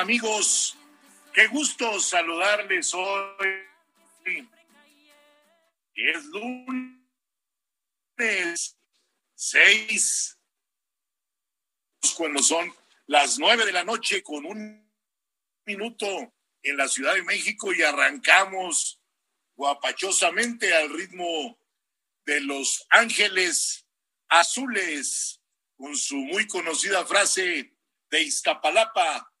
Amigos, qué gusto saludarles hoy. Es lunes 6, cuando son las 9 de la noche con un minuto en la Ciudad de México y arrancamos guapachosamente al ritmo de los ángeles azules con su muy conocida frase de Iztapalapa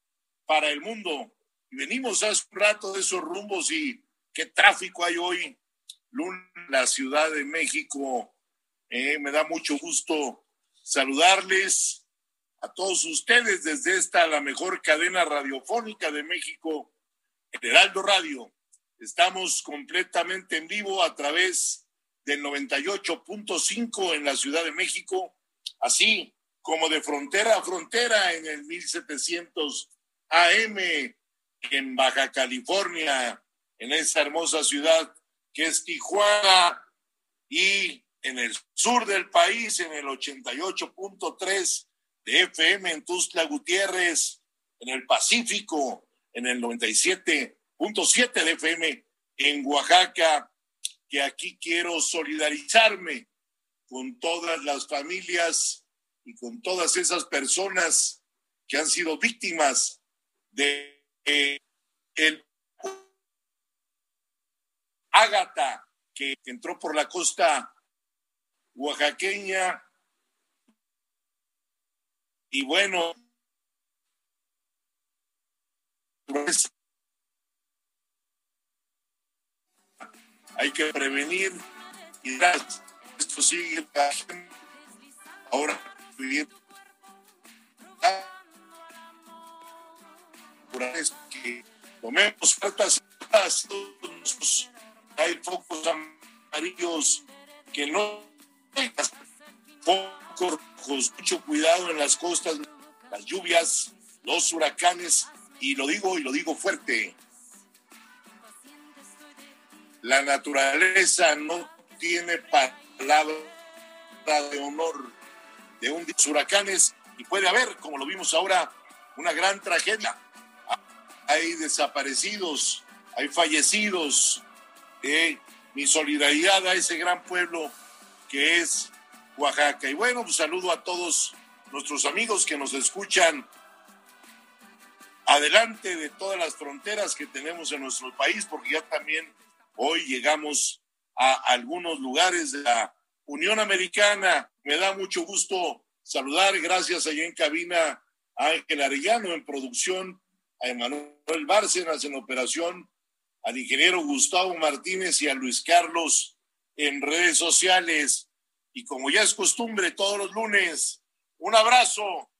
para el mundo. Y venimos hace un rato de esos rumbos y qué tráfico hay hoy en la Ciudad de México. Eh, me da mucho gusto saludarles a todos ustedes desde esta, la mejor cadena radiofónica de México, el Heraldo Radio. Estamos completamente en vivo a través del 98.5 en la Ciudad de México, así como de frontera a frontera en el 1700 AM en Baja California, en esa hermosa ciudad que es Tijuana y en el sur del país en el 88.3 de FM en Tuzla Gutiérrez, en el Pacífico en el 97.7 de FM en Oaxaca, que aquí quiero solidarizarme con todas las familias y con todas esas personas que han sido víctimas de el Ágata que entró por la costa oaxaqueña y bueno pues, hay que prevenir y esto sigue ahora vivir que tomemos cartas hay focos amarillos que no rojos mucho cuidado en las costas las lluvias los huracanes y lo digo y lo digo fuerte la naturaleza no tiene palabra de honor de un huracanes y puede haber, como lo vimos ahora, una gran tragedia. Hay desaparecidos, hay fallecidos. Eh, mi solidaridad a ese gran pueblo que es Oaxaca. Y bueno, pues saludo a todos nuestros amigos que nos escuchan adelante de todas las fronteras que tenemos en nuestro país, porque ya también hoy llegamos a algunos lugares de la Unión Americana. Me da mucho gusto saludar, gracias allá en cabina a Ángel Arellano en producción, a Emanuel Bárcenas en operación, al ingeniero Gustavo Martínez y a Luis Carlos en redes sociales. Y como ya es costumbre todos los lunes, un abrazo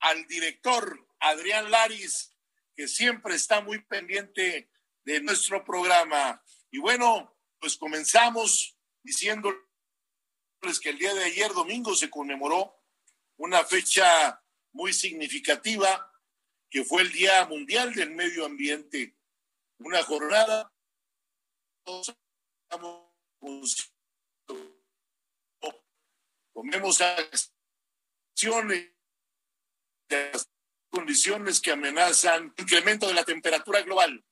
al director Adrián Laris, que siempre está muy pendiente de nuestro programa. Y bueno, pues comenzamos diciendo que el día de ayer, domingo, se conmemoró una fecha muy significativa, que fue el Día Mundial del Medio Ambiente. Una jornada tomemos acciones de las condiciones que amenazan el incremento de la temperatura global,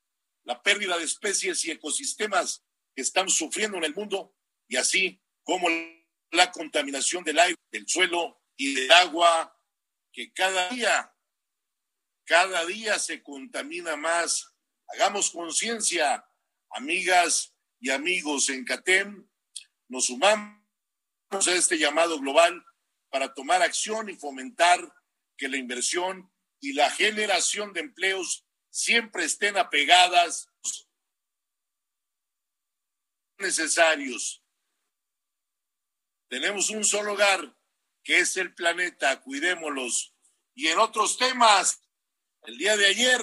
la pérdida de especies y ecosistemas que están sufriendo en el mundo y así como la contaminación del aire, del suelo y del agua, que cada día, cada día se contamina más. Hagamos conciencia, amigas y amigos en CATEM, nos sumamos a este llamado global para tomar acción y fomentar que la inversión y la generación de empleos siempre estén apegadas necesarios. Tenemos un solo hogar, que es el planeta, cuidémoslos. Y en otros temas, el día de ayer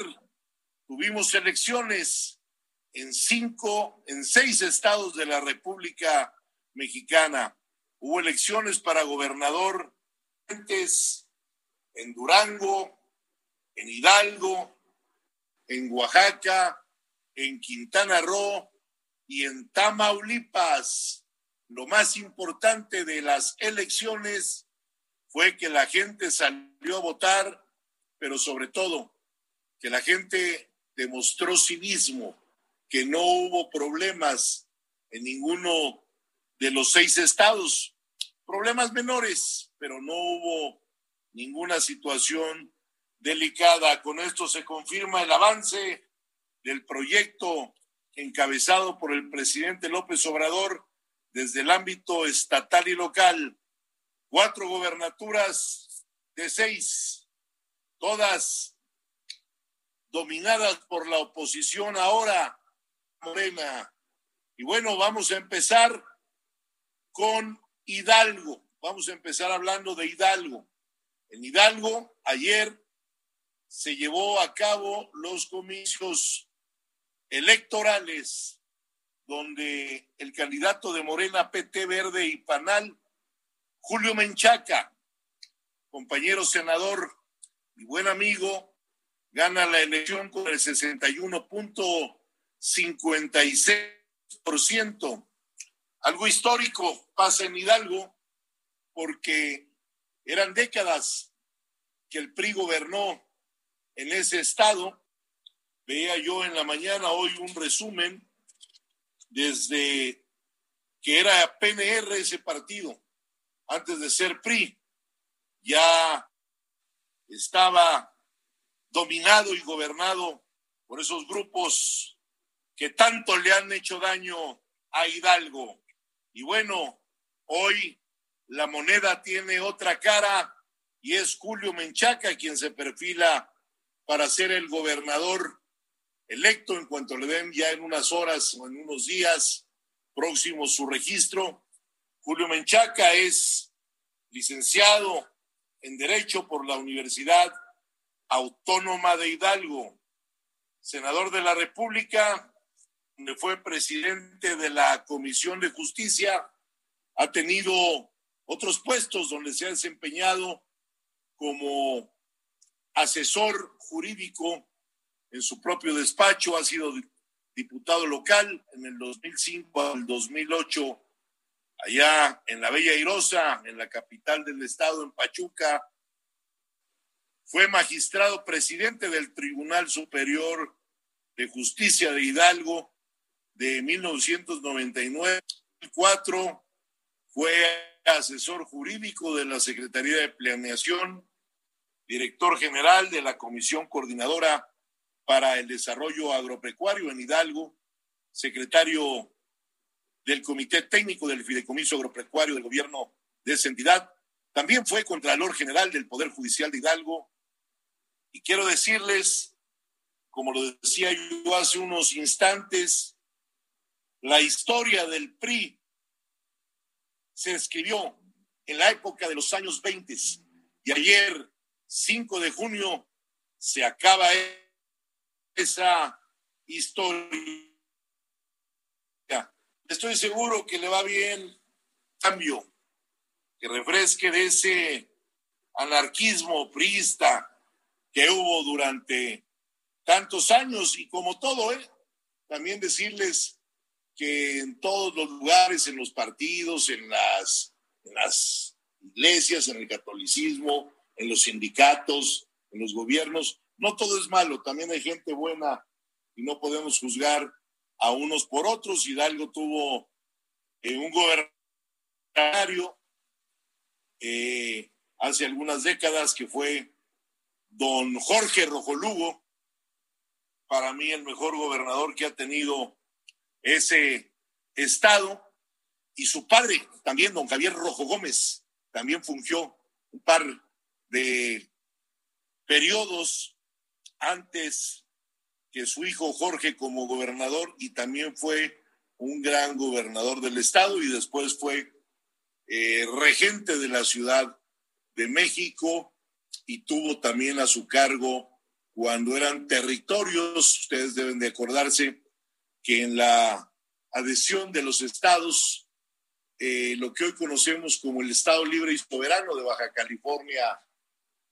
tuvimos elecciones en cinco, en seis estados de la República Mexicana. Hubo elecciones para gobernador en Durango, en Hidalgo, en Oaxaca, en Quintana Roo y en Tamaulipas. Lo más importante de las elecciones fue que la gente salió a votar, pero sobre todo que la gente demostró civismo, que no hubo problemas en ninguno de los seis estados, problemas menores, pero no hubo ninguna situación delicada. Con esto se confirma el avance del proyecto encabezado por el presidente López Obrador desde el ámbito estatal y local cuatro gobernaturas de seis, todas dominadas por la oposición ahora, Morena. Y bueno, vamos a empezar con Hidalgo. Vamos a empezar hablando de Hidalgo. En Hidalgo, ayer se llevó a cabo los comicios electorales donde el candidato de Morena, PT Verde y Panal Julio Menchaca, compañero senador y buen amigo, gana la elección con el 61.56%. Algo histórico pasa en Hidalgo porque eran décadas que el PRI gobernó en ese estado. Veía yo en la mañana hoy un resumen desde que era PNR ese partido antes de ser PRI, ya estaba dominado y gobernado por esos grupos que tanto le han hecho daño a Hidalgo. Y bueno, hoy la moneda tiene otra cara y es Julio Menchaca quien se perfila para ser el gobernador electo en cuanto le den ya en unas horas o en unos días próximo su registro Julio Menchaca es licenciado en Derecho por la Universidad Autónoma de Hidalgo, senador de la República, donde fue presidente de la Comisión de Justicia, ha tenido otros puestos donde se ha desempeñado como asesor jurídico en su propio despacho, ha sido diputado local en el 2005 al 2008 allá en la Bella Irosa, en la capital del estado, en Pachuca. Fue magistrado presidente del Tribunal Superior de Justicia de Hidalgo de 1999. 2004 fue asesor jurídico de la Secretaría de Planeación, director general de la Comisión Coordinadora para el Desarrollo Agropecuario en Hidalgo, secretario del Comité Técnico del Fideicomiso Agropecuario del Gobierno de esa entidad. También fue Contralor General del Poder Judicial de Hidalgo. Y quiero decirles, como lo decía yo hace unos instantes, la historia del PRI se escribió en la época de los años 20 y ayer, 5 de junio, se acaba esa historia. Estoy seguro que le va bien cambio que refresque de ese anarquismo priista que hubo durante tantos años y como todo, ¿eh? también decirles que en todos los lugares, en los partidos, en las, iglesias, en el catolicismo, en los sindicatos, en los gobiernos, no todo es malo, también hay gente buena y no podemos juzgar a unos por otros. Hidalgo tuvo eh, un gobernador eh, hace algunas décadas que fue don Jorge Rojolugo, para mí el mejor gobernador que ha tenido ese estado, y su padre también, don Javier Rojo Gómez, también fungió un par de periodos antes que su hijo Jorge como gobernador y también fue un gran gobernador del estado y después fue eh, regente de la Ciudad de México y tuvo también a su cargo cuando eran territorios, ustedes deben de acordarse que en la adhesión de los estados, eh, lo que hoy conocemos como el Estado Libre y Soberano de Baja California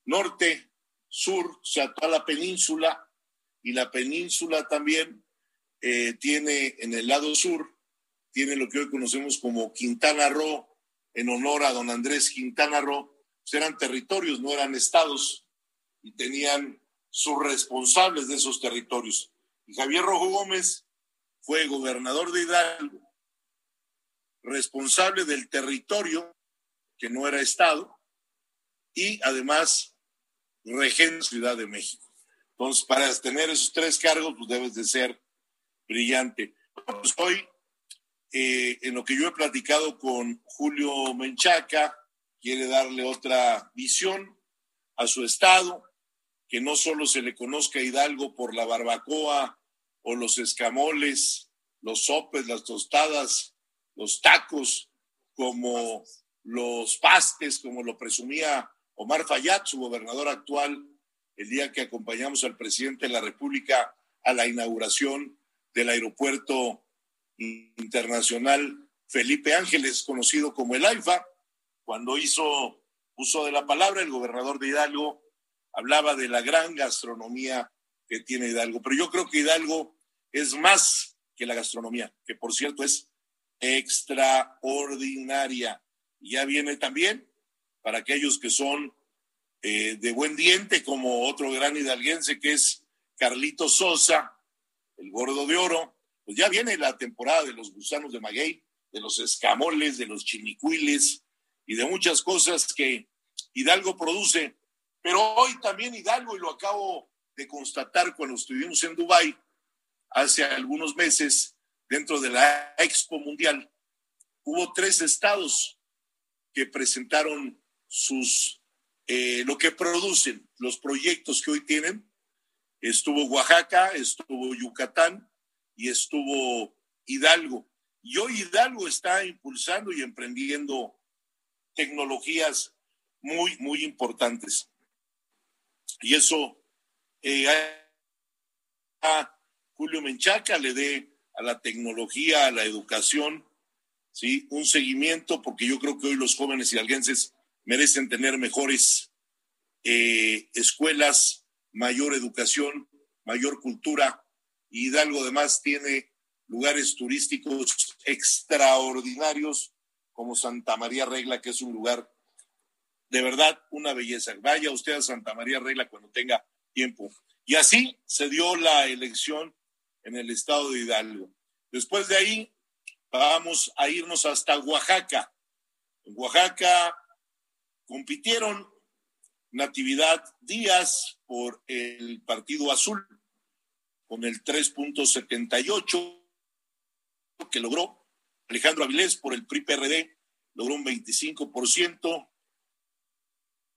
Norte, Sur, o sea, toda la península, y la península también eh, tiene en el lado sur, tiene lo que hoy conocemos como Quintana Roo, en honor a don Andrés Quintana Roo, pues eran territorios, no eran estados, y tenían sus responsables de esos territorios. Y Javier Rojo Gómez fue gobernador de Hidalgo, responsable del territorio, que no era estado, y además regente Ciudad de México. Entonces, para tener esos tres cargos, pues debes de ser brillante. Pues hoy, eh, en lo que yo he platicado con Julio Menchaca, quiere darle otra visión a su estado, que no solo se le conozca a Hidalgo por la barbacoa o los escamoles, los sopes, las tostadas, los tacos, como los pastes, como lo presumía Omar Fayad, su gobernador actual el día que acompañamos al presidente de la República a la inauguración del aeropuerto internacional Felipe Ángeles, conocido como el AIFA, cuando hizo uso de la palabra, el gobernador de Hidalgo hablaba de la gran gastronomía que tiene Hidalgo. Pero yo creo que Hidalgo es más que la gastronomía, que por cierto es extraordinaria. Ya viene también para aquellos que son eh, de buen diente, como otro gran hidalguense que es Carlito Sosa, el gordo de oro, pues ya viene la temporada de los gusanos de maguey, de los escamoles, de los chinicuiles y de muchas cosas que Hidalgo produce. Pero hoy también Hidalgo, y lo acabo de constatar cuando estuvimos en Dubái hace algunos meses, dentro de la Expo Mundial, hubo tres estados que presentaron sus eh, lo que producen, los proyectos que hoy tienen. Estuvo Oaxaca, estuvo Yucatán y estuvo Hidalgo. Y hoy Hidalgo está impulsando y emprendiendo tecnologías muy, muy importantes. Y eso eh, a Julio Menchaca le dé a la tecnología, a la educación, ¿sí? un seguimiento, porque yo creo que hoy los jóvenes hidalguenses merecen tener mejores eh, escuelas, mayor educación, mayor cultura. Y Hidalgo además tiene lugares turísticos extraordinarios como Santa María Regla, que es un lugar de verdad una belleza. Vaya usted a Santa María Regla cuando tenga tiempo. Y así se dio la elección en el estado de Hidalgo. Después de ahí, vamos a irnos hasta Oaxaca. En Oaxaca Compitieron Natividad Díaz por el Partido Azul con el 3.78 que logró. Alejandro Avilés por el PRI-PRD logró un 25%.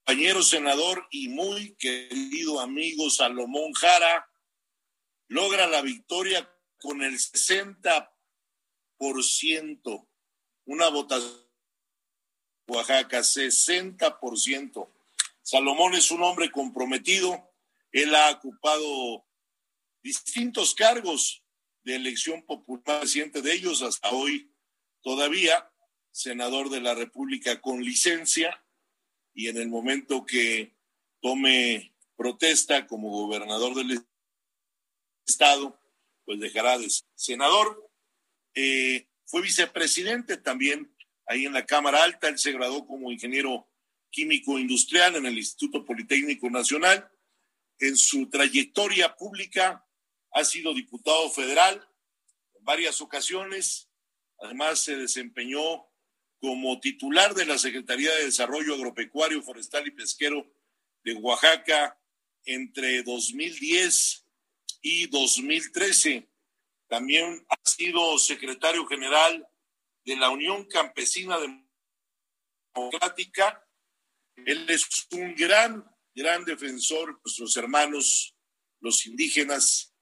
Compañero senador y muy querido amigo Salomón Jara logra la victoria con el 60%. Una votación Oaxaca, 60%. Salomón es un hombre comprometido. Él ha ocupado distintos cargos de elección popular, reciente de ellos hasta hoy todavía. senador de la República con licencia y en el momento que tome protesta como gobernador del estado, pues dejará de ser senador. Eh, fue vicepresidente también ahí en la Cámara Alta, él se graduó como ingeniero químico industrial en el Instituto Politécnico Nacional. En su trayectoria pública ha sido diputado federal en varias ocasiones. Además, se desempeñó como titular de la Secretaría de Desarrollo Agropecuario, Forestal y Pesquero de Oaxaca entre 2010 y 2013. También ha sido secretario general de la Unión Campesina Democrática. Él es un gran, gran defensor de nuestros hermanos, los indígenas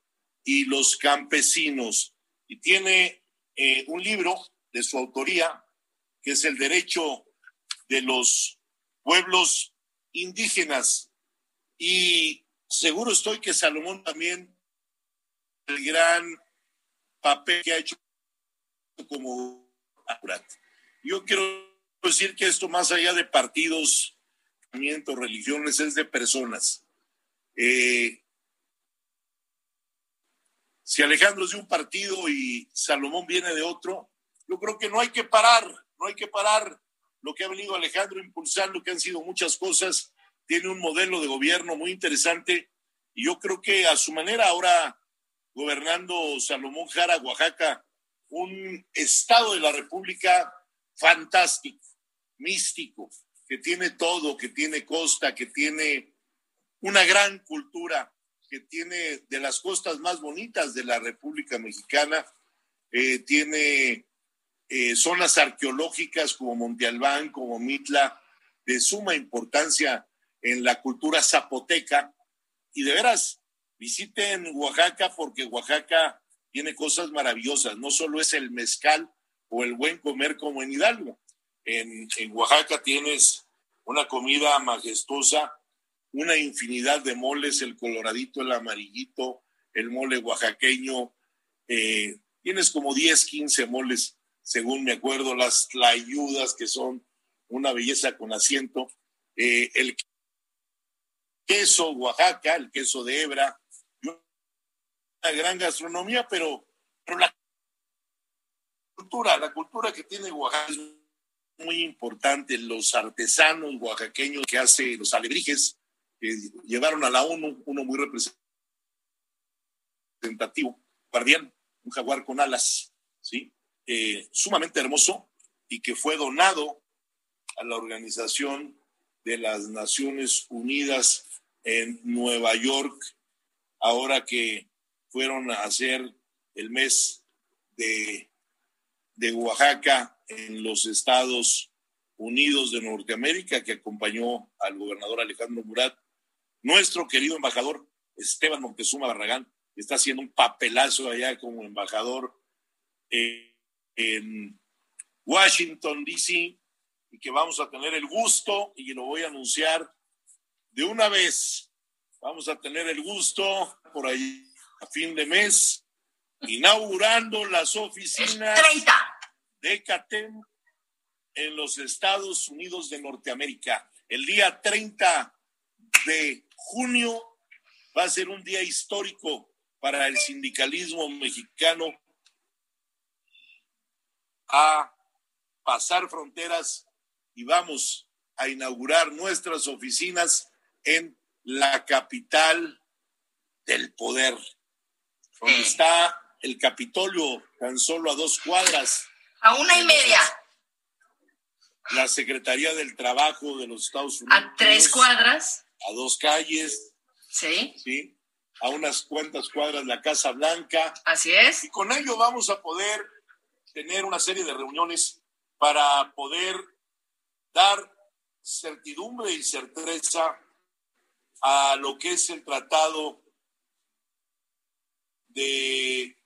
y los campesinos. Y tiene eh, un libro de su autoría, que es el derecho de los pueblos indígenas. Y seguro estoy que Salomón también, el gran papel que ha hecho como yo quiero decir que esto más allá de partidos, religiones, es de personas. Eh, si Alejandro es de un partido y Salomón viene de otro, yo creo que no hay que parar, no hay que parar. Lo que ha venido Alejandro impulsando, que han sido muchas cosas, tiene un modelo de gobierno muy interesante y yo creo que a su manera ahora gobernando Salomón Jara, Oaxaca, un estado de la República fantástico, místico, que tiene todo, que tiene costa, que tiene una gran cultura, que tiene de las costas más bonitas de la República Mexicana, eh, tiene eh, zonas arqueológicas como Monte Albán, como Mitla, de suma importancia en la cultura zapoteca. Y de veras, visiten Oaxaca porque Oaxaca tiene cosas maravillosas. No solo es el mezcal o el buen comer como en Hidalgo. En, en Oaxaca tienes una comida majestuosa, una infinidad de moles, el coloradito, el amarillito, el mole oaxaqueño. Eh, tienes como 10, 15 moles, según me acuerdo, las tlayudas que son una belleza con asiento. Eh, el queso Oaxaca, el queso de hebra, gran gastronomía, pero, la cultura, la cultura que tiene Oaxaca es muy importante. Los artesanos oaxaqueños que hace los alebrijes, que llevaron a la ONU, uno muy representativo, guardián, un jaguar con alas, ¿sí? Eh, sumamente hermoso y que fue donado a la Organización de las Naciones Unidas en Nueva York, ahora que fueron a hacer el mes de, de Oaxaca en los Estados Unidos de Norteamérica, que acompañó al gobernador Alejandro Murat, nuestro querido embajador Esteban Montezuma Barragán, está haciendo un papelazo allá como embajador en Washington, D.C., y que vamos a tener el gusto, y lo voy a anunciar de una vez, vamos a tener el gusto por ahí a fin de mes, inaugurando las oficinas de CATEM en los Estados Unidos de Norteamérica. El día 30 de junio va a ser un día histórico para el sindicalismo mexicano a pasar fronteras y vamos a inaugurar nuestras oficinas en la capital del poder donde está el Capitolio, tan solo a dos cuadras. A una y media. La Secretaría del Trabajo de los Estados Unidos. A tres cuadras. A dos calles. Sí. Sí. A unas cuantas cuadras la Casa Blanca. Así es. Y con ello vamos a poder tener una serie de reuniones para poder dar certidumbre y certeza a lo que es el tratado de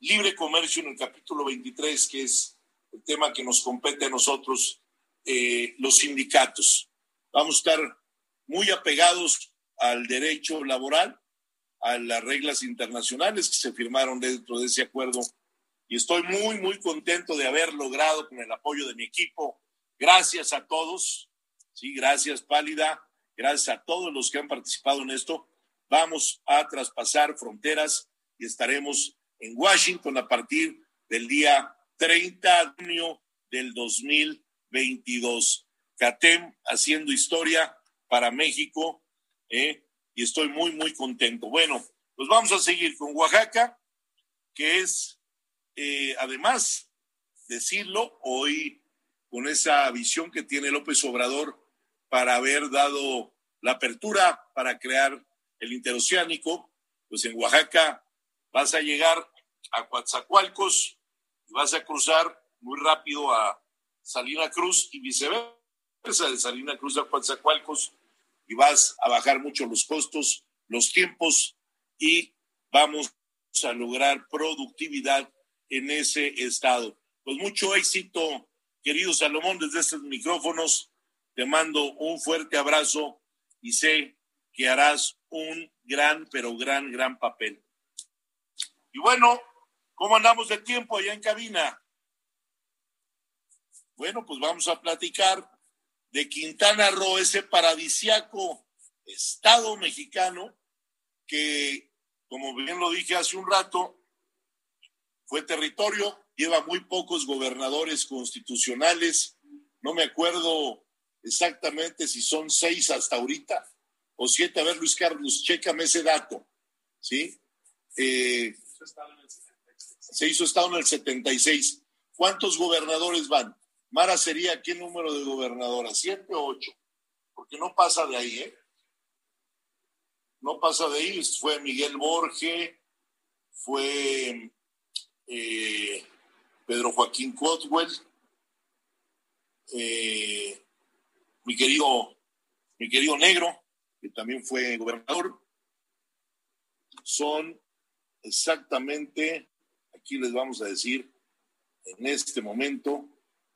libre comercio en el capítulo 23, que es el tema que nos compete a nosotros, eh, los sindicatos. Vamos a estar muy apegados al derecho laboral, a las reglas internacionales que se firmaron dentro de ese acuerdo y estoy muy, muy contento de haber logrado con el apoyo de mi equipo. Gracias a todos. Sí, gracias, Pálida. Gracias a todos los que han participado en esto. Vamos a traspasar fronteras y estaremos en Washington a partir del día 30 de junio del 2022. CATEM haciendo historia para México ¿eh? y estoy muy, muy contento. Bueno, pues vamos a seguir con Oaxaca, que es, eh, además, decirlo, hoy con esa visión que tiene López Obrador para haber dado la apertura para crear el interoceánico, pues en Oaxaca vas a llegar a Coatzacoalcos y vas a cruzar muy rápido a Salina Cruz y viceversa de Salina Cruz a Coatzacoalcos y vas a bajar mucho los costos, los tiempos y vamos a lograr productividad en ese estado. Pues mucho éxito, querido Salomón, desde estos micrófonos. Te mando un fuerte abrazo y sé que harás un gran, pero gran, gran papel. Y bueno, ¿cómo andamos de tiempo allá en cabina? Bueno, pues vamos a platicar de Quintana Roo, ese paradisiaco estado mexicano que, como bien lo dije hace un rato, fue territorio, lleva muy pocos gobernadores constitucionales, no me acuerdo exactamente si son seis hasta ahorita o siete. A ver, Luis Carlos, chécame ese dato, ¿sí? Eh, se hizo estado en el 76. ¿Cuántos gobernadores van? Mara sería qué número de gobernadoras, siete o ocho, porque no pasa de ahí, ¿eh? No pasa de ahí, fue Miguel Borge, fue eh, Pedro Joaquín Cotwell, eh, mi querido, mi querido negro, que también fue gobernador, son exactamente, aquí les vamos a decir en este momento,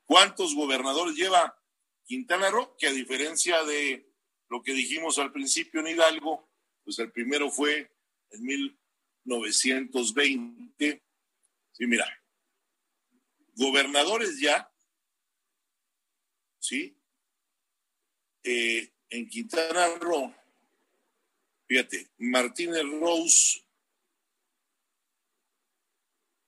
cuántos gobernadores lleva Quintana Roo, que a diferencia de lo que dijimos al principio en Hidalgo, pues el primero fue en 1920. Sí, mira, gobernadores ya, ¿sí? Eh, en Quintana Roo, fíjate, Martínez Rose,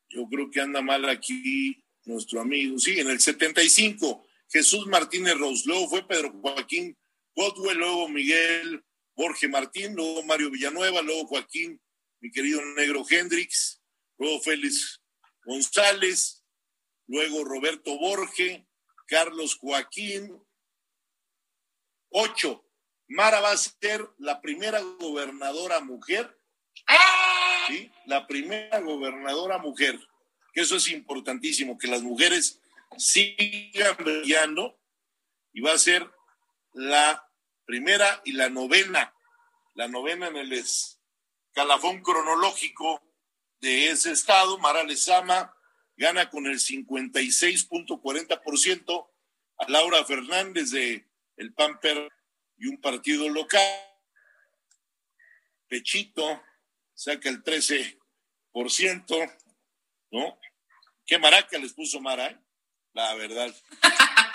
yo creo que anda mal aquí nuestro amigo, sí, en el 75, Jesús Martínez Rose, luego fue Pedro Joaquín Godwell, luego Miguel Jorge Martín, luego Mario Villanueva, luego Joaquín, mi querido negro Hendrix, luego Félix González, luego Roberto Borge, Carlos Joaquín, ocho. Mara va a ser la primera gobernadora mujer, ¿sí? La primera gobernadora mujer, que eso es importantísimo, que las mujeres sigan brillando y va a ser la primera y la novena, la novena en el escalafón cronológico de ese estado. Mara Lezama gana con el 56.40% a Laura Fernández de el Pamper y un partido local. Pechito saca el 13%, ¿no? Qué maraca les puso Mara, ¿eh? la verdad.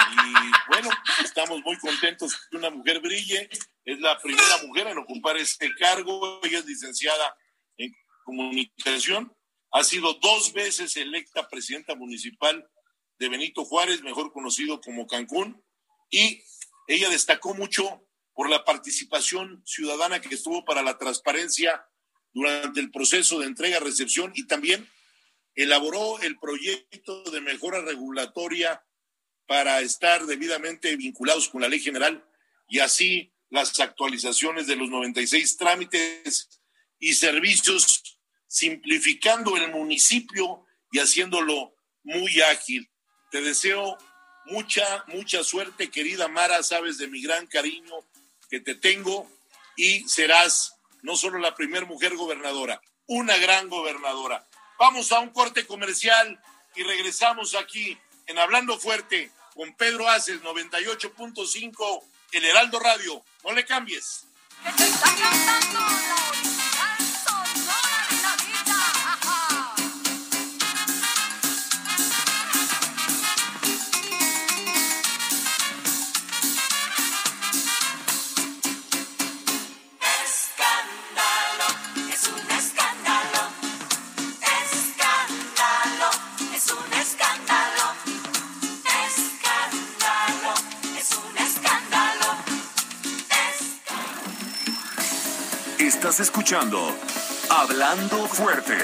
Y bueno, estamos muy contentos que una mujer brille. Es la primera mujer en ocupar este cargo. Ella es licenciada en comunicación. Ha sido dos veces electa presidenta municipal de Benito Juárez, mejor conocido como Cancún. Y ella destacó mucho por la participación ciudadana que estuvo para la transparencia durante el proceso de entrega-recepción y también elaboró el proyecto de mejora regulatoria para estar debidamente vinculados con la ley general y así las actualizaciones de los 96 trámites y servicios, simplificando el municipio y haciéndolo muy ágil. Te deseo mucha, mucha suerte, querida Mara, sabes de mi gran cariño que te tengo y serás no solo la primer mujer gobernadora, una gran gobernadora. Vamos a un corte comercial y regresamos aquí en Hablando Fuerte con Pedro Aces 98.5, El Heraldo Radio. No le cambies. Estás escuchando Hablando Fuerte.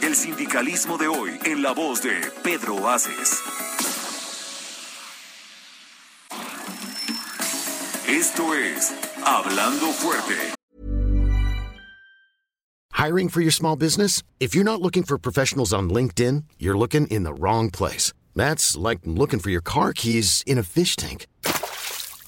El sindicalismo de hoy en la voz de Pedro Aces. Esto es Hablando Fuerte. Hiring for your small business? If you're not looking for professionals on LinkedIn, you're looking in the wrong place. That's like looking for your car keys in a fish tank.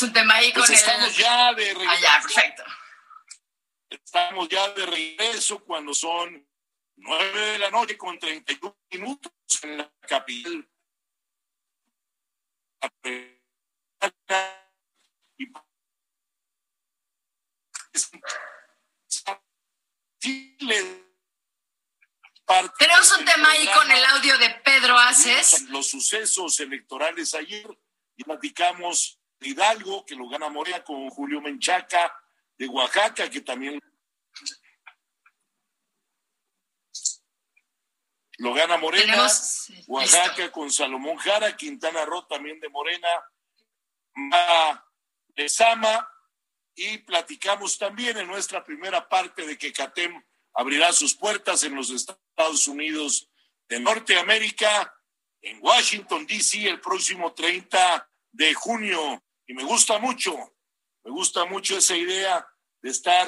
Tenemos un tema ahí con Pues el. estamos ya de regreso. ya, perfecto. Estamos ya de regreso cuando son nueve de la noche con 31 minutos en la capital. Tenemos un tema ahí con el audio de Pedro Aces. Los sucesos electorales ayer y platicamos Hidalgo, que lo gana Morena con Julio Menchaca, de Oaxaca, que también lo gana Morena, Oaxaca con Salomón Jara, Quintana Roo también de Morena, Ma Lezama, y platicamos también en nuestra primera parte de que CATEM abrirá sus puertas en los Estados Unidos de Norteamérica, en Washington, D.C., el próximo 30 de junio. Y me gusta mucho, me gusta mucho esa idea de estar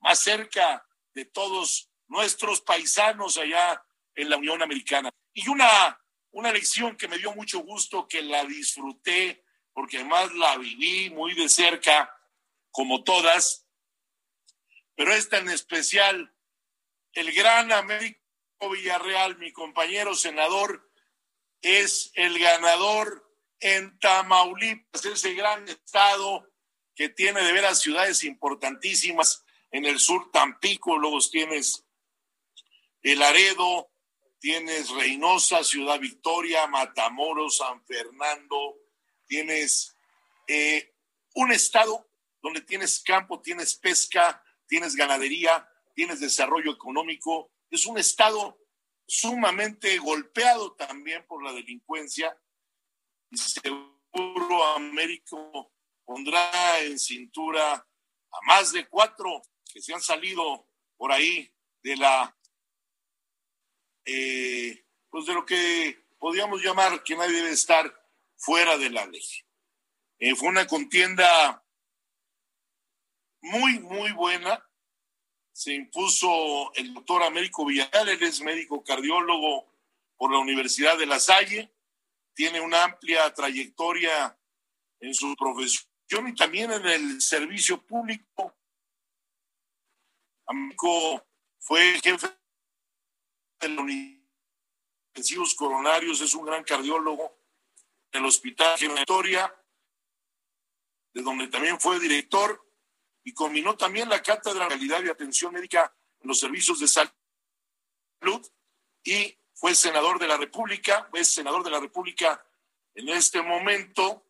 más cerca de todos nuestros paisanos allá en la Unión Americana. Y una, una lección que me dio mucho gusto, que la disfruté, porque además la viví muy de cerca, como todas, pero esta en especial, el gran Américo Villarreal, mi compañero senador, es el ganador en Tamaulipas, ese gran estado que tiene de veras ciudades importantísimas en el sur, Tampico, luego tienes el Laredo, tienes Reynosa, Ciudad Victoria, Matamoros, San Fernando, tienes eh, un estado donde tienes campo, tienes pesca, tienes ganadería, tienes desarrollo económico. Es un estado sumamente golpeado también por la delincuencia y seguro Américo pondrá en cintura a más de cuatro que se han salido por ahí de la eh, pues de lo que podríamos llamar que nadie debe estar fuera de la ley. Eh, fue una contienda muy, muy buena. Se impuso el doctor Américo Villarreal, él es médico cardiólogo por la Universidad de La Salle, tiene una amplia trayectoria en su profesión y también en el servicio público. Américo fue jefe de los intensivos coronarios, es un gran cardiólogo del Hospital Victoria, de donde también fue director y combinó también la cátedra de calidad y atención médica en los servicios de salud y fue senador de la República, es senador de la República en este momento,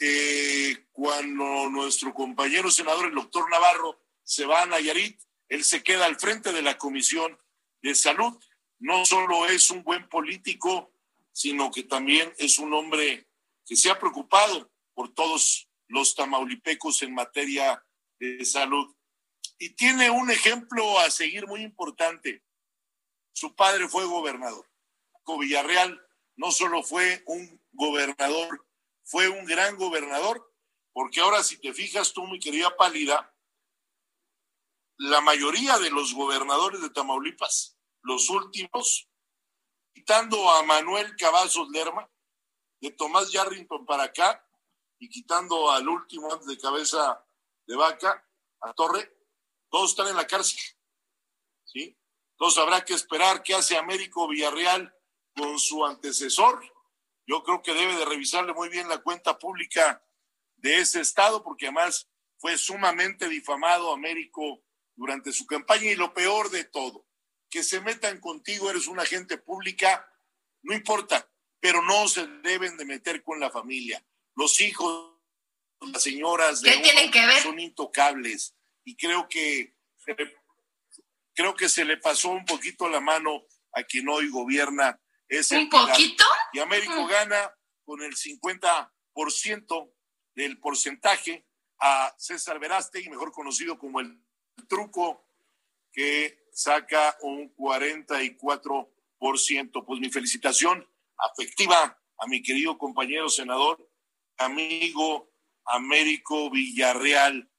eh, cuando nuestro compañero senador, el doctor Navarro, se va a Nayarit, él se queda al frente de la Comisión de Salud. No solo es un buen político, sino que también es un hombre que se ha preocupado por todos los tamaulipecos en materia de salud. Y tiene un ejemplo a seguir muy importante. Su padre fue gobernador. Villarreal no solo fue un gobernador, fue un gran gobernador, porque ahora si te fijas tú, mi querida Pálida, la mayoría de los gobernadores de Tamaulipas, los últimos, quitando a Manuel Cavazos Lerma, de Tomás Yarrington para acá, y quitando al último antes de cabeza de vaca, a Torre, todos están en la cárcel. ¿Sí? Entonces habrá que esperar qué hace Américo Villarreal con su antecesor. Yo creo que debe de revisarle muy bien la cuenta pública de ese estado, porque además fue sumamente difamado Américo durante su campaña y lo peor de todo, que se metan contigo, eres una agente pública, no importa, pero no se deben de meter con la familia. Los hijos, las señoras de ¿Qué tienen que ver? son intocables y creo que creo que se le pasó un poquito la mano a quien hoy gobierna ese ¿Un poquito? y Américo Mm. gana con el 50% del porcentaje a César Verástegui, mejor conocido como el truco, que saca un 44%. Pues mi felicitación afectiva a mi querido compañero senador, amigo Américo Villarreal.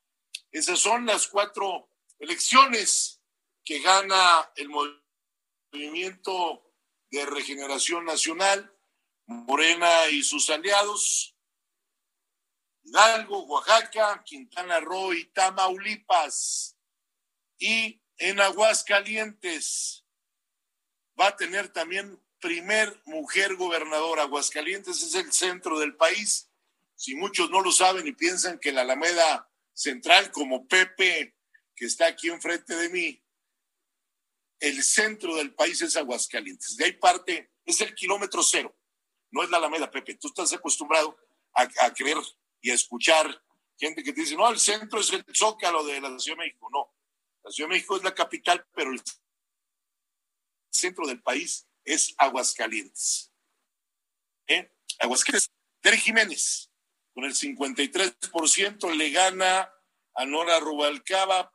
Esas son las cuatro elecciones que gana el movimiento de regeneración nacional, Morena y sus aliados, Hidalgo, Oaxaca, Quintana Roo y Tamaulipas. Y en Aguascalientes va a tener también primer mujer gobernadora. Aguascalientes es el centro del país. Si muchos no lo saben y piensan que la Alameda Central, como Pepe, que está aquí enfrente de mí, el centro del país es Aguascalientes. De ahí parte, es el kilómetro cero. No es la Alameda, Pepe. Tú estás acostumbrado a, creer y a escuchar gente que te dice, no, el centro es el zócalo de la Ciudad de México. No, la Ciudad de México es la capital, pero el centro del país es Aguascalientes. ¿Eh? Aguascalientes. Tere Jiménez, con el 53% le gana a Nora Rubalcaba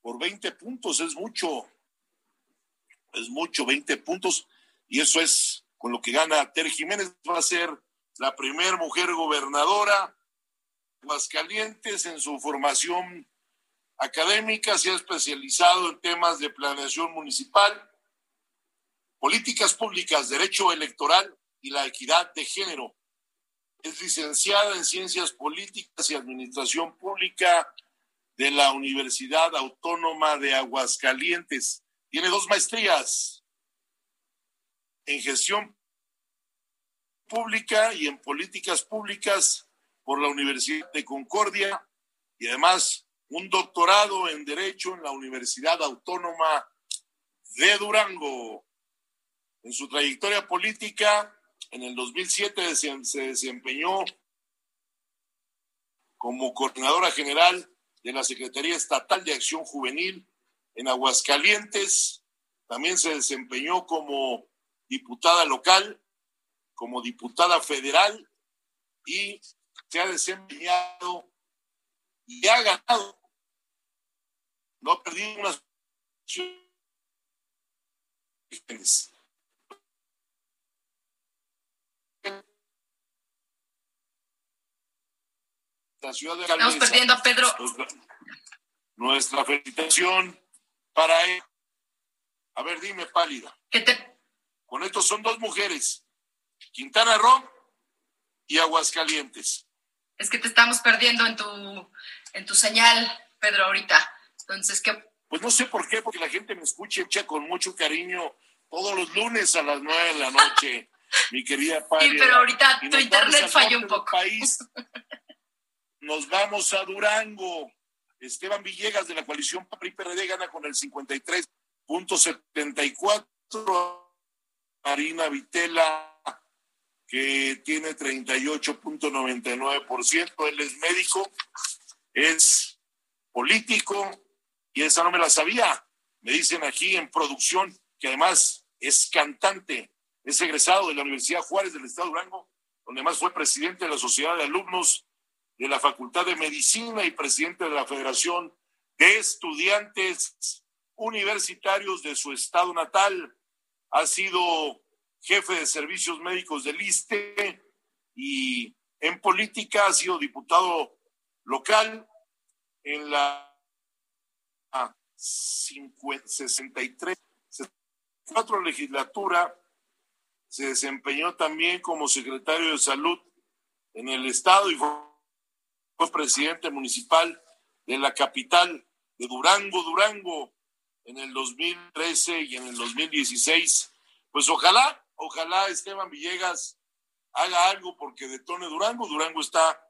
por 20 puntos, es mucho. Es mucho, 20 puntos. Y eso es con lo que gana Tere Jiménez. Va a ser la primera mujer gobernadora Aguascalientes en su formación académica, se ha especializado en temas de planeación municipal, políticas públicas, derecho electoral y la equidad de género. Es licenciada en Ciencias Políticas y Administración Pública de la Universidad Autónoma de Aguascalientes. Tiene dos maestrías en gestión pública y en políticas públicas por la Universidad de Concordia y además un doctorado en Derecho en la Universidad Autónoma de Durango. En su trayectoria política, en el 2007 se desempeñó como coordinadora general de la Secretaría Estatal de Acción Juvenil en Aguascalientes. También se desempeñó como diputada local, como diputada federal y se ha desempeñado y ha ganado. No ha perdido unas la ciudad de Estamos perdiendo a Pedro. Nuestra felicitación para él. A ver, dime, pálida. ¿Qué te... Con estos son dos mujeres, Quintana Roo y Aguascalientes. Es que te estamos perdiendo en tu, en tu señal, Pedro, ahorita. Entonces, ¿qué? Pues no sé por qué, porque la gente me escucha echa con mucho cariño todos los lunes a las nueve de la noche, mi querida Pálida. Sí, pero ahorita tu internet falló un poco. país. Nos vamos a Durango. Esteban Villegas de la coalición PRI-PRD gana con el 53.74 Marina Vitela, que tiene 38.99%. Él es médico, es político y esa no me la sabía. Me dicen aquí en producción que además es cantante, es egresado de la Universidad Juárez del Estado de Durango, donde además fue presidente de la Sociedad de Alumnos de la Facultad de Medicina y presidente de la Federación de Estudiantes Universitarios de su estado natal. Ha sido jefe de servicios médicos del ISTE y en política ha sido diputado local en la 63, 64 legislatura. Se desempeñó también como secretario de salud en el estado y fue presidente municipal de la capital de Durango, Durango, en el 2013 y en el 2016. Pues ojalá, ojalá Esteban Villegas haga algo porque detone Durango. Durango está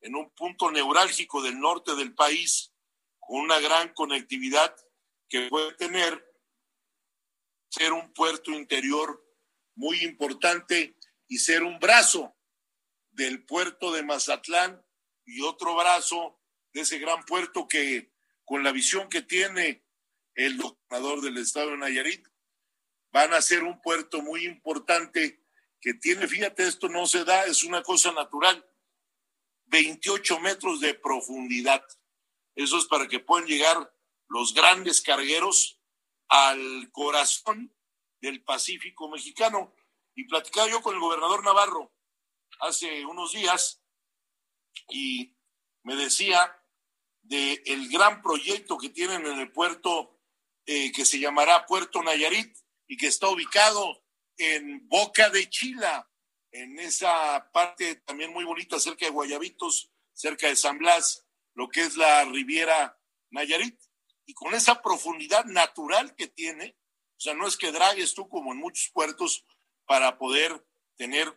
en un punto neurálgico del norte del país con una gran conectividad que puede tener ser un puerto interior muy importante y ser un brazo del puerto de Mazatlán y otro brazo de ese gran puerto que con la visión que tiene el gobernador del estado de Nayarit, van a ser un puerto muy importante que tiene, fíjate, esto no se da, es una cosa natural, 28 metros de profundidad. Eso es para que puedan llegar los grandes cargueros al corazón del Pacífico mexicano. Y platicaba yo con el gobernador Navarro hace unos días y me decía de el gran proyecto que tienen en el puerto eh, que se llamará Puerto Nayarit y que está ubicado en Boca de Chila, en esa parte también muy bonita cerca de Guayabitos, cerca de San Blas, lo que es la Riviera Nayarit. Y con esa profundidad natural que tiene, o sea, no es que dragues tú como en muchos puertos para poder tener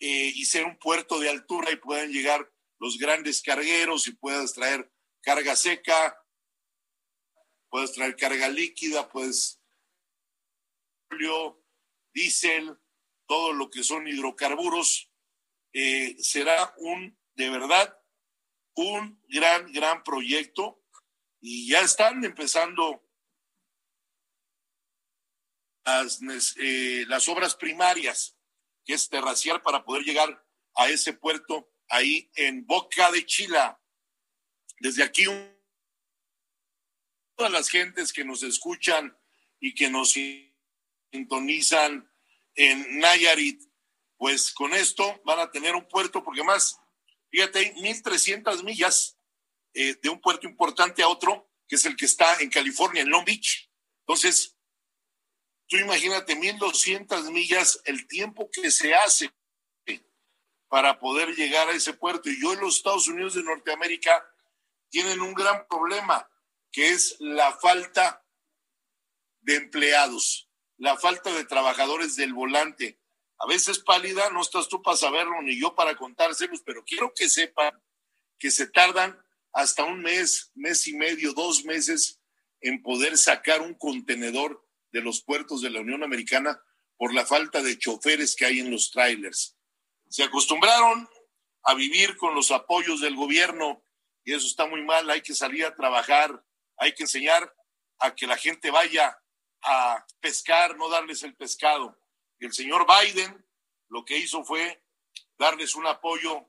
eh, y ser un puerto de altura y puedan llegar los grandes cargueros y puedas traer carga seca, puedes traer carga líquida, puedes diésel, todo lo que son hidrocarburos, eh, será un, de verdad, un gran, gran proyecto. Y ya están empezando las, eh, las obras primarias, que es terraciar para poder llegar a ese puerto ahí en Boca de Chila. Desde aquí, todas las gentes que nos escuchan y que nos sintonizan en Nayarit, pues con esto van a tener un puerto, porque más, fíjate, hay 1.300 millas eh, de un puerto importante a otro, que es el que está en California, en Long Beach. Entonces, tú imagínate 1.200 millas, el tiempo que se hace para poder llegar a ese puerto. Y hoy los Estados Unidos de Norteamérica tienen un gran problema, que es la falta de empleados, la falta de trabajadores del volante. A veces pálida, no estás tú para saberlo ni yo para contárselos, pero quiero que sepan que se tardan hasta un mes, mes y medio, dos meses en poder sacar un contenedor de los puertos de la Unión Americana por la falta de choferes que hay en los trailers. Se acostumbraron a vivir con los apoyos del gobierno y eso está muy mal. Hay que salir a trabajar, hay que enseñar a que la gente vaya a pescar, no darles el pescado. El señor Biden lo que hizo fue darles un apoyo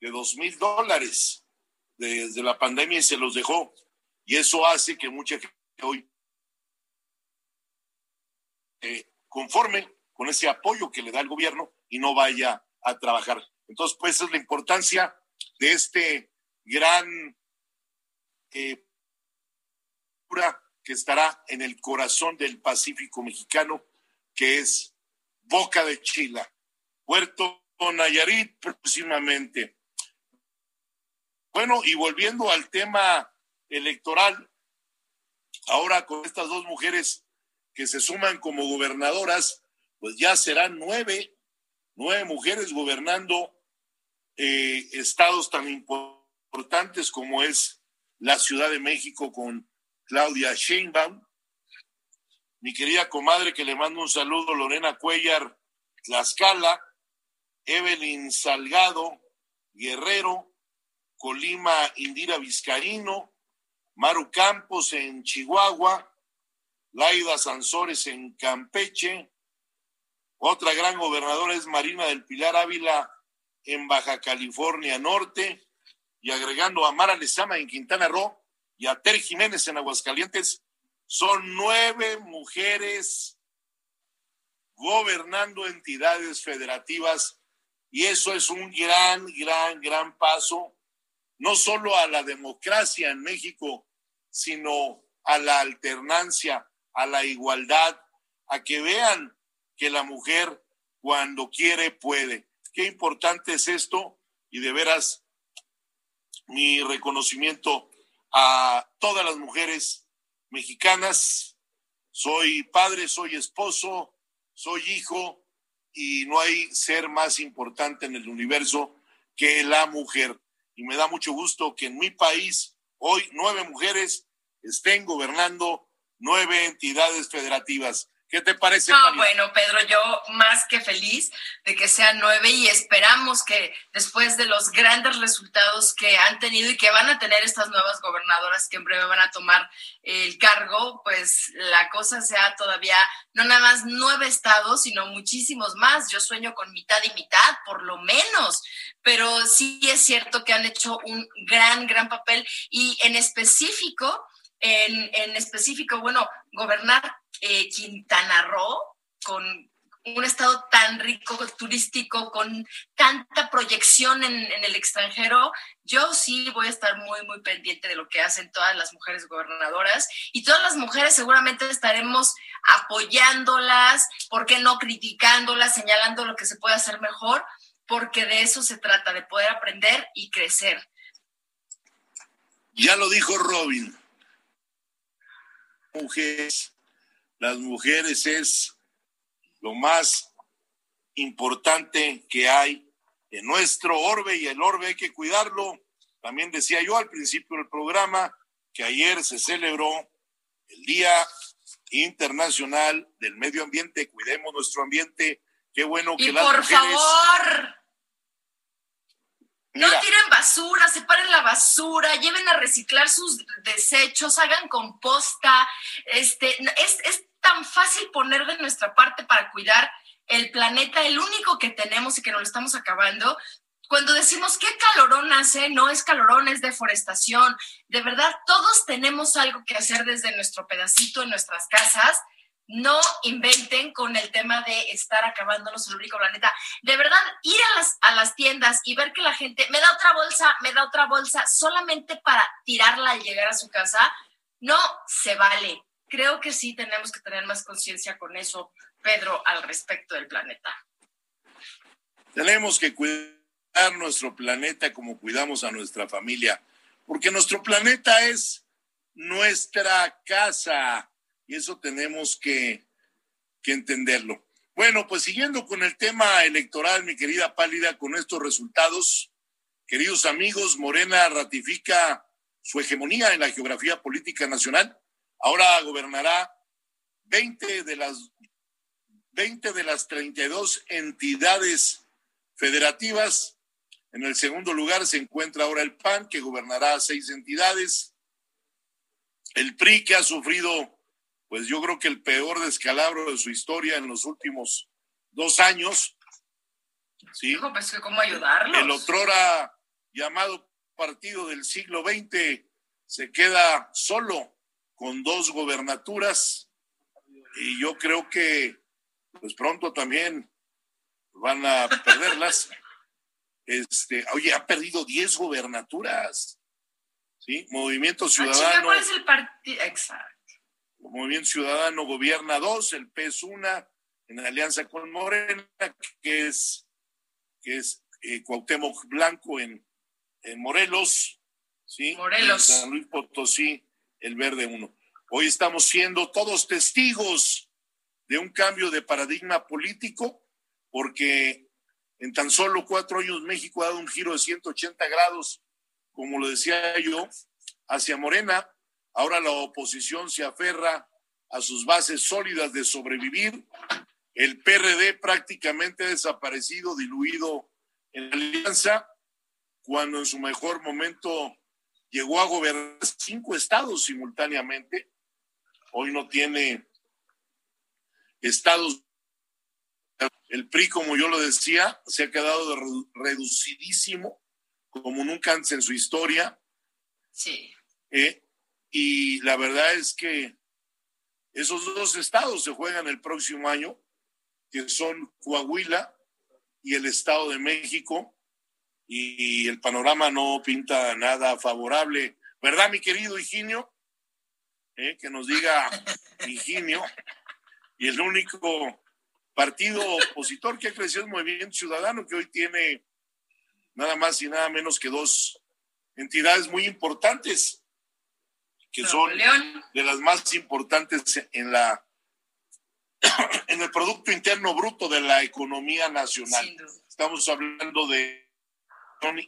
de dos mil dólares desde la pandemia y se los dejó. Y eso hace que mucha gente hoy conforme con ese apoyo que le da el gobierno y no vaya a trabajar. Entonces, pues es la importancia de este gran eh, que estará en el corazón del Pacífico mexicano, que es Boca de Chila, Puerto Nayarit próximamente. Bueno, y volviendo al tema electoral, ahora con estas dos mujeres que se suman como gobernadoras, pues ya serán nueve nueve mujeres gobernando eh, estados tan importantes como es la Ciudad de México con Claudia Sheinbaum, mi querida comadre que le mando un saludo, Lorena Cuellar, Tlaxcala, Evelyn Salgado, Guerrero, Colima, Indira Vizcaíno, Maru Campos en Chihuahua, Laida Sansores en Campeche, otra gran gobernadora es Marina del Pilar Ávila en Baja California Norte, y agregando a Mara Lezama en Quintana Roo y a Ter Jiménez en Aguascalientes, son nueve mujeres gobernando entidades federativas. Y eso es un gran, gran, gran paso, no solo a la democracia en México, sino a la alternancia, a la igualdad, a que vean que la mujer cuando quiere puede. Qué importante es esto y de veras mi reconocimiento a todas las mujeres mexicanas. Soy padre, soy esposo, soy hijo y no hay ser más importante en el universo que la mujer. Y me da mucho gusto que en mi país hoy nueve mujeres estén gobernando nueve entidades federativas. ¿Qué te parece? No, bueno, Pedro, yo más que feliz de que sean nueve y esperamos que después de los grandes resultados que han tenido y que van a tener estas nuevas gobernadoras que en breve van a tomar el cargo, pues la cosa sea todavía no nada más nueve estados, sino muchísimos más. Yo sueño con mitad y mitad, por lo menos, pero sí es cierto que han hecho un gran, gran papel y en específico, en, en específico, bueno, gobernar eh, Quintana Roo, con un estado tan rico turístico, con tanta proyección en, en, el extranjero, yo sí voy a estar muy, muy pendiente de lo que hacen todas las mujeres gobernadoras y todas las mujeres seguramente estaremos apoyándolas, ¿por qué no criticándolas, señalando lo que se puede hacer mejor? Porque de eso se trata, de poder aprender y crecer. Ya lo dijo Robin. Mujeres las mujeres es lo más importante que hay en nuestro orbe y el orbe hay que cuidarlo. También decía yo al principio del programa que ayer se celebró el Día Internacional del Medio Ambiente. Cuidemos nuestro ambiente. Qué bueno que y las por mujeres... favor, no tiren basura, separen la basura, lleven a reciclar sus desechos, hagan composta. Este, es, es tan fácil poner de nuestra parte para cuidar el planeta, el único que tenemos y que nos lo estamos acabando. Cuando decimos qué calorón hace, no es calorón, es deforestación. De verdad, todos tenemos algo que hacer desde nuestro pedacito en nuestras casas. No inventen con el tema de estar acabándonos el único planeta. De verdad, ir a las, a las tiendas y ver que la gente me da otra bolsa, me da otra bolsa, solamente para tirarla al llegar a su casa, no se vale. Creo que sí tenemos que tener más conciencia con eso, Pedro, al respecto del planeta. Tenemos que cuidar nuestro planeta como cuidamos a nuestra familia, porque nuestro planeta es nuestra casa y eso tenemos que, entenderlo. Bueno, pues siguiendo con el tema electoral, mi querida Pálida, con estos resultados, queridos amigos, Morena ratifica su hegemonía en la geografía política nacional. Ahora gobernará 20 de las 20 de las 32 entidades federativas. En el segundo lugar se encuentra ahora el PAN, que gobernará seis entidades. El PRI, que ha sufrido, pues yo creo que el peor descalabro de su historia en los últimos dos años. ¿sí? Hijo, pues cómo ayudarlos. El otrora llamado partido del siglo XX se queda solo con dos gobernaturas y yo creo que pues pronto también van a perderlas. Este, oye, ha perdido 10 gobernaturas. ¿Sí? Movimiento Ah, Ciudadano. ¿Cuál es el partido? Exacto. Movimiento Ciudadano gobierna dos, el PES una, en alianza con Morena, que es, que es eh, Cuauhtémoc Blanco en, en Morelos, ¿sí? Morelos. En San Luis Potosí, el Verde uno. Hoy estamos siendo todos testigos de un cambio de paradigma político, porque en tan solo cuatro años México ha dado un giro de 180 grados, como lo decía yo, hacia Morena. Ahora la oposición se aferra a sus bases sólidas de sobrevivir. El PRD prácticamente ha desaparecido, diluido en la alianza, cuando en su mejor momento llegó a gobernar cinco estados simultáneamente. Hoy no tiene estados. El PRI, como yo lo decía, se ha quedado reducidísimo, como nunca antes en su historia. Sí. ¿eh? Y la verdad es que esos dos estados se juegan el próximo año, que son Coahuila y el Estado de México, y el panorama no pinta nada favorable, ¿verdad, mi querido Higinio? ¿Eh? Que nos diga Higinio. Y el único partido opositor que ha crecido es Movimiento Ciudadano, que hoy tiene nada más y nada menos que dos entidades muy importantes, que son de las más importantes en la en el Producto Interno Bruto de la economía nacional. Estamos hablando de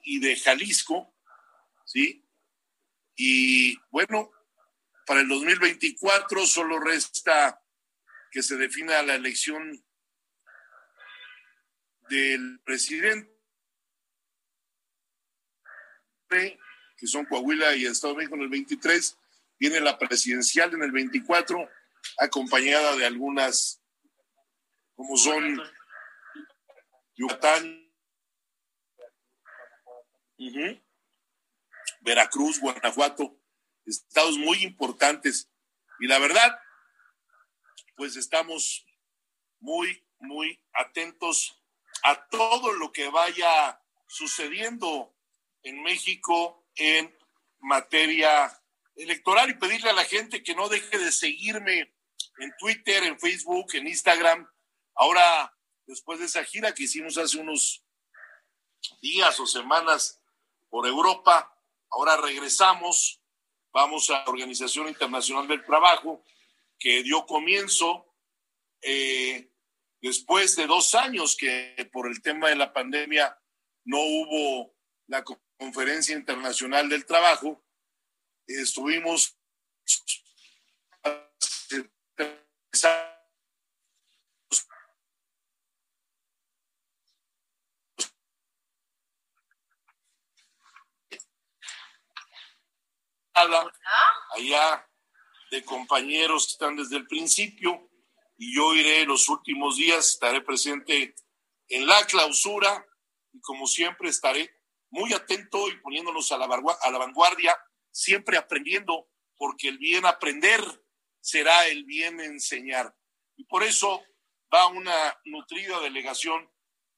y de Jalisco, ¿sí? Y bueno, para el 2024 solo resta que se defina la elección del presidente, que son Coahuila y Estado de México en el 23, viene la presidencial en el 24, acompañada de algunas, como son Yucatán, Veracruz, Guanajuato, estados muy importantes. Y la verdad, pues estamos muy, muy atentos a todo lo que vaya sucediendo en México en materia electoral y pedirle a la gente que no deje de seguirme en Twitter, en Facebook, en Instagram. Ahora, después de esa gira que hicimos hace unos días o semanas por Europa. Ahora regresamos, vamos a la Organización Internacional del Trabajo, que dio comienzo eh, después de dos años que por el tema de la pandemia no hubo la Conferencia Internacional del Trabajo. Estuvimos allá de compañeros que están desde el principio y yo iré los últimos días, estaré presente en la clausura y como siempre estaré muy atento y poniéndonos a la, a la vanguardia, siempre aprendiendo, porque el bien aprender será el bien enseñar. Y por eso va una nutrida delegación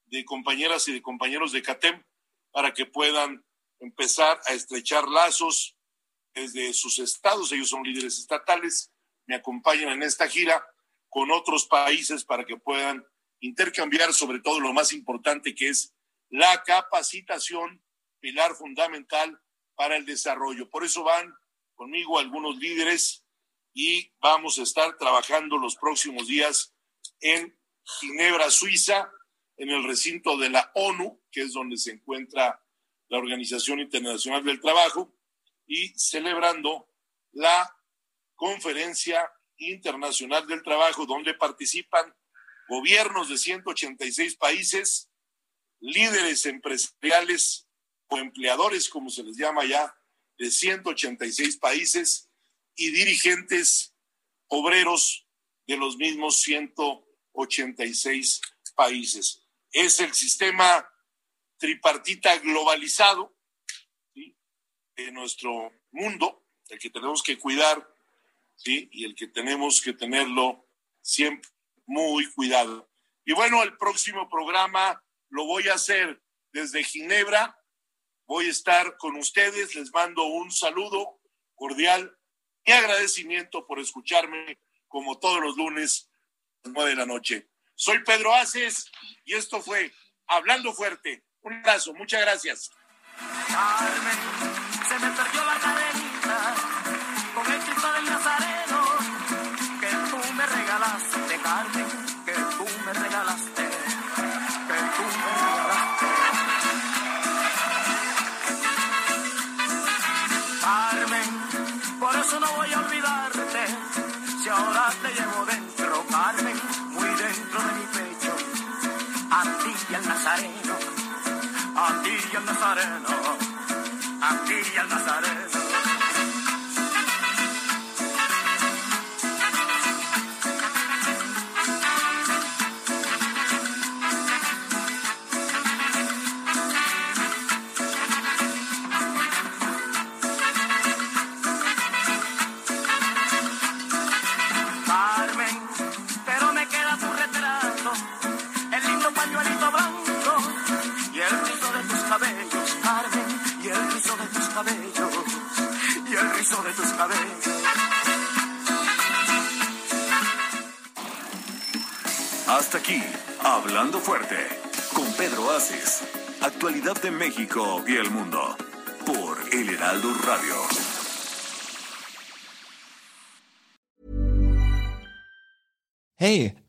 de compañeras y de compañeros de CATEM para que puedan empezar a estrechar lazos desde sus estados, ellos son líderes estatales, me acompañan en esta gira con otros países para que puedan intercambiar sobre todo lo más importante que es la capacitación, pilar fundamental para el desarrollo. Por eso van conmigo algunos líderes y vamos a estar trabajando los próximos días en Ginebra, Suiza, en el recinto de la ONU, que es donde se encuentra la Organización Internacional del Trabajo, y celebrando la Conferencia Internacional del Trabajo, donde participan gobiernos de 186 países, líderes empresariales o empleadores, como se les llama ya, de 186 países y dirigentes obreros de los mismos 186 países. Es el sistema tripartita globalizado de nuestro mundo, el que tenemos que cuidar, ¿sí? Y el que tenemos que tenerlo siempre muy cuidado. Y bueno, el próximo programa lo voy a hacer desde Ginebra. Voy a estar con ustedes. Les mando un saludo cordial y agradecimiento por escucharme como todos los lunes a las nueve de la noche. Soy Pedro Aces y esto fue Hablando Fuerte. Un abrazo, muchas gracias se me perdió la olvidarte si ahora te llevo dentro, Carmen, muy dentro de mi pecho. A ti y al Nazareno, a ti y al Nazareno.